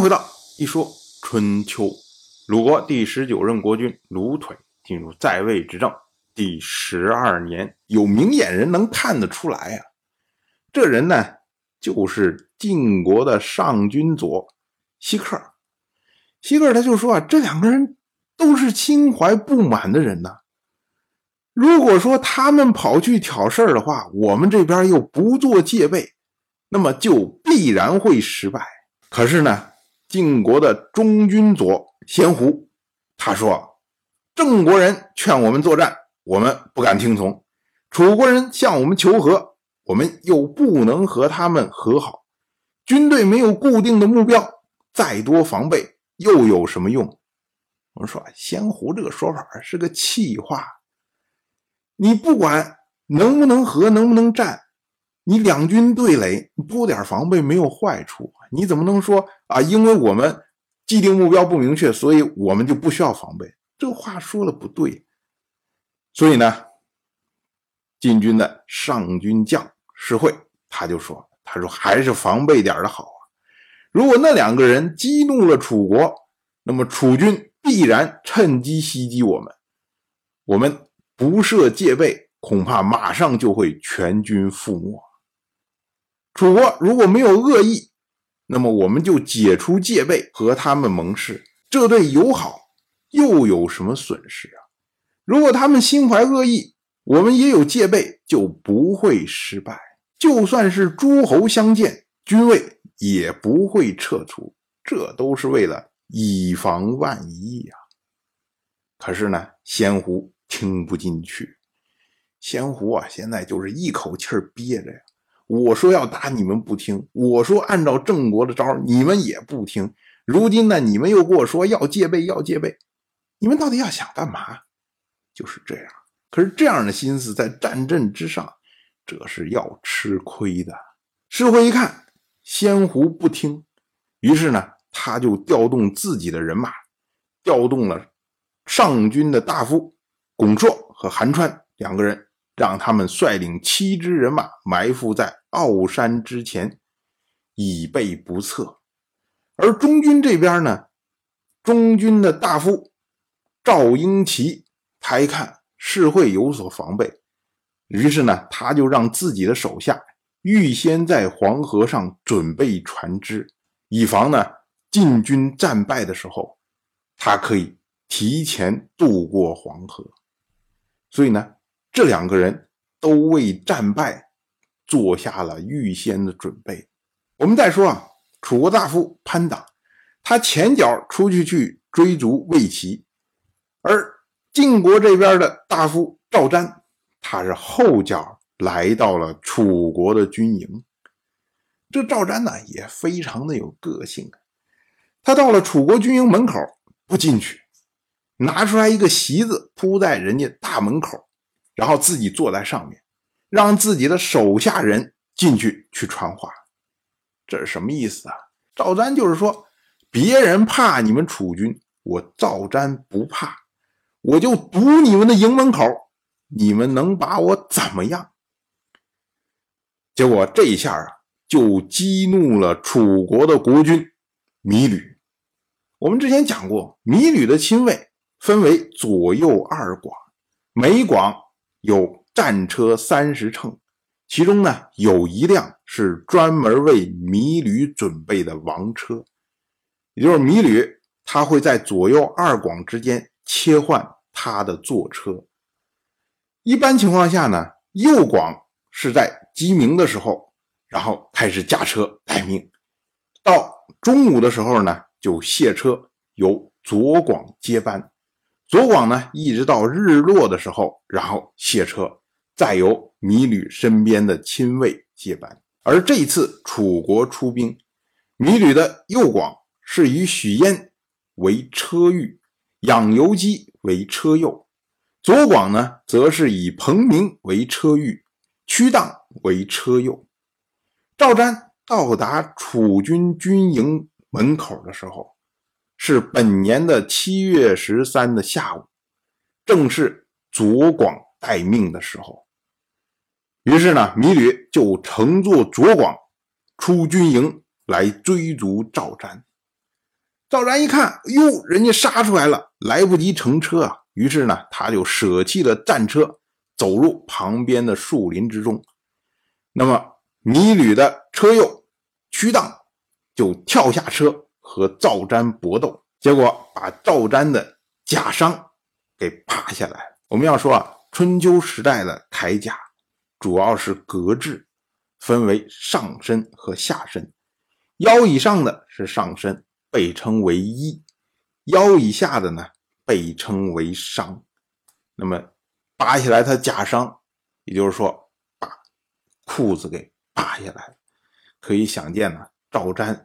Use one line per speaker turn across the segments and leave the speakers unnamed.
回到一说春秋。鲁国第十九任国君鲁腿进入在位执政第十二年，有明眼人能看得出来啊，这人呢就是晋国的上君佐西克。西克他就说啊，这两个人都是心怀不满的人呐。如果说他们跑去挑事儿的话，我们这边又不做戒备，那么就必然会失败。可是呢，晋国的中军佐先胡他说：“郑国人劝我们作战，我们不敢听从；楚国人向我们求和，我们又不能和他们和好。军队没有固定的目标，再多防备又有什么用？”我们说，先胡这个说法是个气话。你不管能不能和，能不能战。你两军对垒，多点防备没有坏处。你怎么能说啊？因为我们既定目标不明确，所以我们就不需要防备。这话说的不对。所以呢，晋军的上军将士会他就说：“他说还是防备点的好啊。如果那两个人激怒了楚国，那么楚军必然趁机袭击我们。我们不设戒备，恐怕马上就会全军覆没。”楚国如果没有恶意，那么我们就解除戒备，和他们盟誓，这对友好又有什么损失啊？如果他们心怀恶意，我们也有戒备，就不会失败。就算是诸侯相见，军位也不会撤出，这都是为了以防万一呀。可是呢，仙狐听不进去，仙狐啊，现在就是一口气憋着呀。我说要打你们不听，我说按照郑国的招你们也不听。如今呢，你们又跟我说要戒备，要戒备，你们到底要想干嘛？就是这样。可是这样的心思在战阵之上，这是要吃亏的。士会一看，仙狐不听，于是呢，他就调动自己的人马，调动了上军的大夫巩硕和韩川两个人。让他们率领七支人马埋伏在奥山之前，以备不测。而中军这边呢，中军的大夫赵英奇他一看是会有所防备，于是呢，他就让自己的手下预先在黄河上准备船只，以防呢晋军战败的时候，他可以提前渡过黄河。所以呢。这两个人都为战败做下了预先的准备。我们再说啊，楚国大夫潘党，他前脚出去去追逐魏齐，而晋国这边的大夫赵瞻，他是后脚来到了楚国的军营。这赵瞻呢，也非常的有个性啊，他到了楚国军营门口不进去，拿出来一个席子铺在人家大门口。然后自己坐在上面，让自己的手下人进去去传话，这是什么意思啊？赵瞻就是说，别人怕你们楚军，我赵瞻不怕，我就堵你们的营门口，你们能把我怎么样？结果这一下啊，就激怒了楚国的国君芈吕。我们之前讲过，芈吕的亲卫分为左右二广，每广。有战车三十乘，其中呢有一辆是专门为芈吕准备的王车，也就是芈吕他会在左右二广之间切换他的坐车。一般情况下呢，右广是在鸡鸣的时候，然后开始驾车待命，到中午的时候呢就卸车，由左广接班。左广呢，一直到日落的时候，然后卸车，再由芈吕身边的亲卫接班。而这一次楚国出兵，芈吕的右广是以许嫣为车御，养由基为车右；左广呢，则是以彭明为车御，屈当为车右。赵瞻到达楚军军营门口的时候。是本年的七月十三的下午，正是左广待命的时候。于是呢，芈吕就乘坐左广出军营来追逐赵瞻。赵瞻一看，哟，人家杀出来了，来不及乘车啊，于是呢，他就舍弃了战车，走入旁边的树林之中。那么米吕的车右屈当就跳下车和赵瞻搏斗，结果把赵瞻的甲伤给扒下来。我们要说啊，春秋时代的铠甲主要是革制，分为上身和下身，腰以上的是上身。被称为衣，腰以下的呢被称为伤。那么扒下来他甲伤，也就是说把裤子给扒下来，可以想见呢赵瞻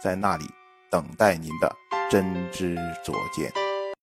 在那里等待您的真知灼见。